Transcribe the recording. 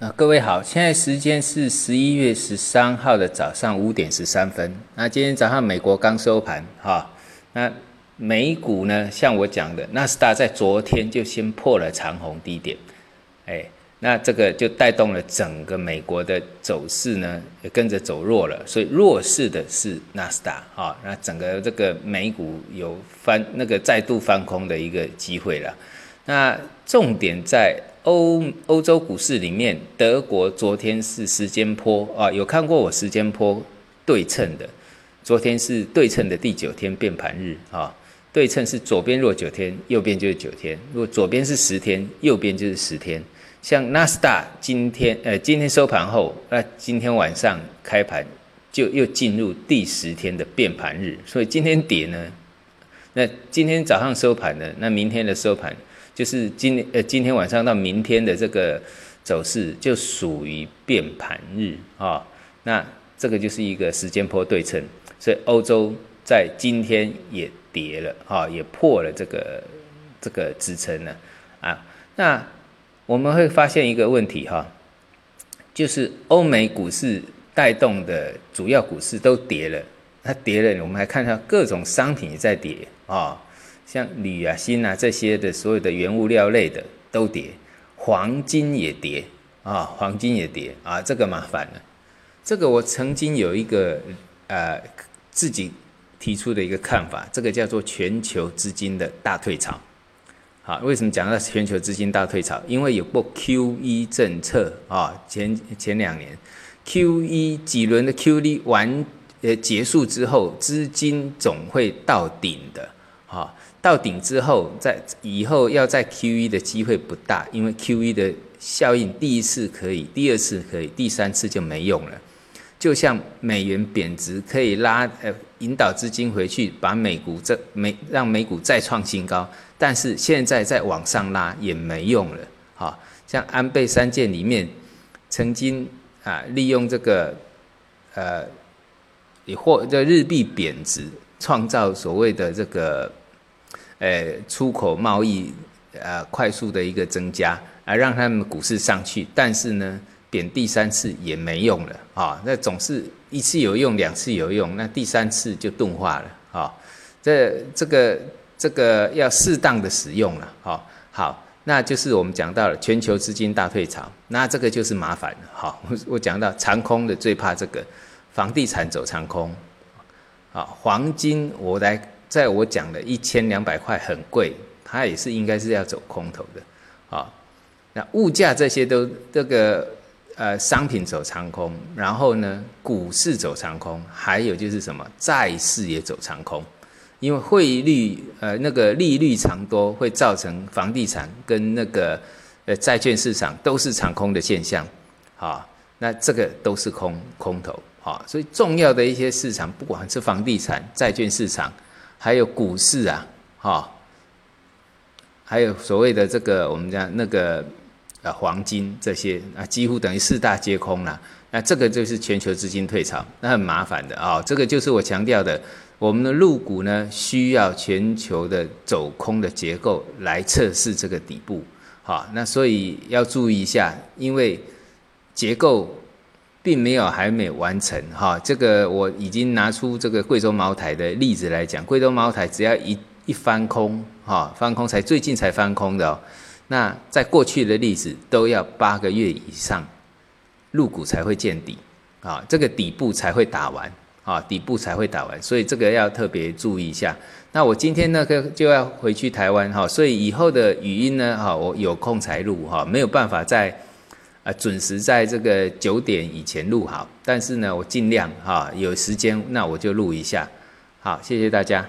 啊，各位好，现在时间是十一月十三号的早上五点十三分。那今天早上美国刚收盘哈，那美股呢，像我讲的，纳斯达在昨天就先破了长红低点，哎，那这个就带动了整个美国的走势呢，也跟着走弱了。所以弱势的是纳斯达哈，那整个这个美股有翻那个再度翻空的一个机会了。那重点在。欧欧洲股市里面，德国昨天是时间波啊，有看过我时间波对称的，昨天是对称的第九天变盘日啊，对称是左边若九天，右边就是九天，如果左边是十天，右边就是十天。像纳斯达今天呃今天收盘后，那今天晚上开盘就又进入第十天的变盘日，所以今天跌呢，那今天早上收盘呢，那明天的收盘。就是今呃今天晚上到明天的这个走势就属于变盘日啊，那这个就是一个时间波对称，所以欧洲在今天也跌了啊，也破了这个这个支撑了啊。那我们会发现一个问题哈，就是欧美股市带动的主要股市都跌了，它跌了，我们还看到各种商品也在跌啊。像铝啊、锌啊这些的所有的原物料类的都跌，黄金也跌啊，黄金也跌啊，这个麻烦了。这个我曾经有一个呃自己提出的一个看法，这个叫做全球资金的大退潮。好，为什么讲到全球资金大退潮？因为有过 QE 政策啊，前前两年 QE 几轮的 QE 完呃结束之后，资金总会到顶的啊。到顶之后，在以后要在 QE 的机会不大，因为 QE 的效应第一次可以，第二次可以，第三次就没用了。就像美元贬值可以拉呃引导资金回去，把美股这美让美股再创新高，但是现在再往上拉也没用了。哈，像安倍三件里面曾经啊利用这个呃以货的日币贬值，创造所谓的这个。呃，出口贸易呃快速的一个增加，而让他们股市上去，但是呢，贬第三次也没用了啊。那总是一次有用，两次有用，那第三次就钝化了啊。这这个这个要适当的使用了啊。好，那就是我们讲到了全球资金大退潮，那这个就是麻烦了。好，我我讲到长空的最怕这个，房地产走长空，啊，黄金我来。在我讲的一千两百块很贵，它也是应该是要走空头的，啊，那物价这些都这个呃商品走长空，然后呢股市走长空，还有就是什么债市也走长空，因为汇率呃那个利率长多会造成房地产跟那个呃债券市场都是长空的现象，啊，那这个都是空空头，啊，所以重要的一些市场，不管是房地产、债券市场。还有股市啊，哈，还有所谓的这个我们讲那个呃黄金这些啊，几乎等于四大皆空了。那这个就是全球资金退潮，那很麻烦的啊。这个就是我强调的，我们的入股呢需要全球的走空的结构来测试这个底部，好，那所以要注意一下，因为结构。并没有还没完成哈，这个我已经拿出这个贵州茅台的例子来讲，贵州茅台只要一一翻空哈，翻空才最近才翻空的哦，那在过去的例子都要八个月以上入股才会见底啊，这个底部才会打完啊，底部才会打完，所以这个要特别注意一下。那我今天呢个就要回去台湾哈，所以以后的语音呢哈，我有空才录哈，没有办法在。啊，准时在这个九点以前录好，但是呢，我尽量哈有时间，那我就录一下。好，谢谢大家。